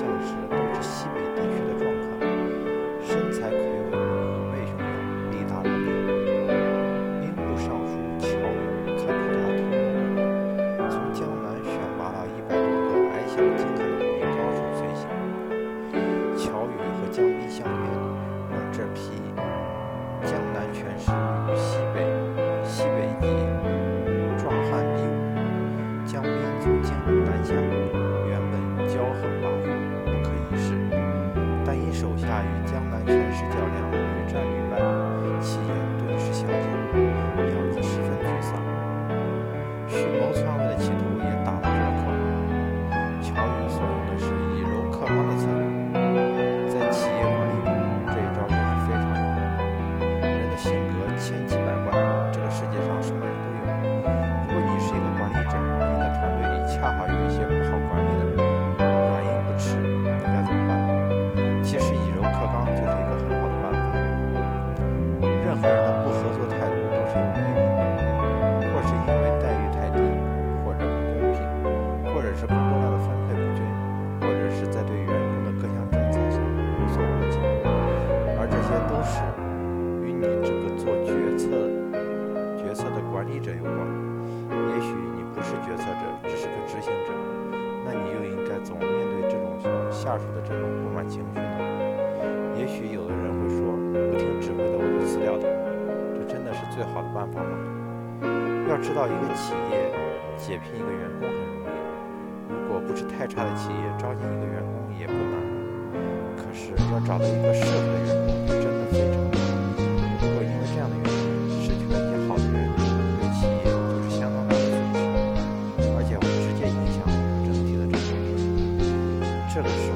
像是都是西北的。手下与江南权势较量，屡战屡败，气焰顿时下降，样子十分沮丧。蓄谋篡位的企图也打了折扣。乔宇所用的是以柔克刚的策略，在企业管理中，这一招也是非常有用。人的性格千奇百怪。策者，只是个执行者，那你又应该怎么面对这种下属的这种不满情绪呢？也许有的人会说，不听指挥的我就辞掉他，这真的是最好的办法吗？要知道，一个企业解聘一个员工很容易，如果不是太差的企业，招进一个员工也不难。可是要找到一个适合 görüşürüz.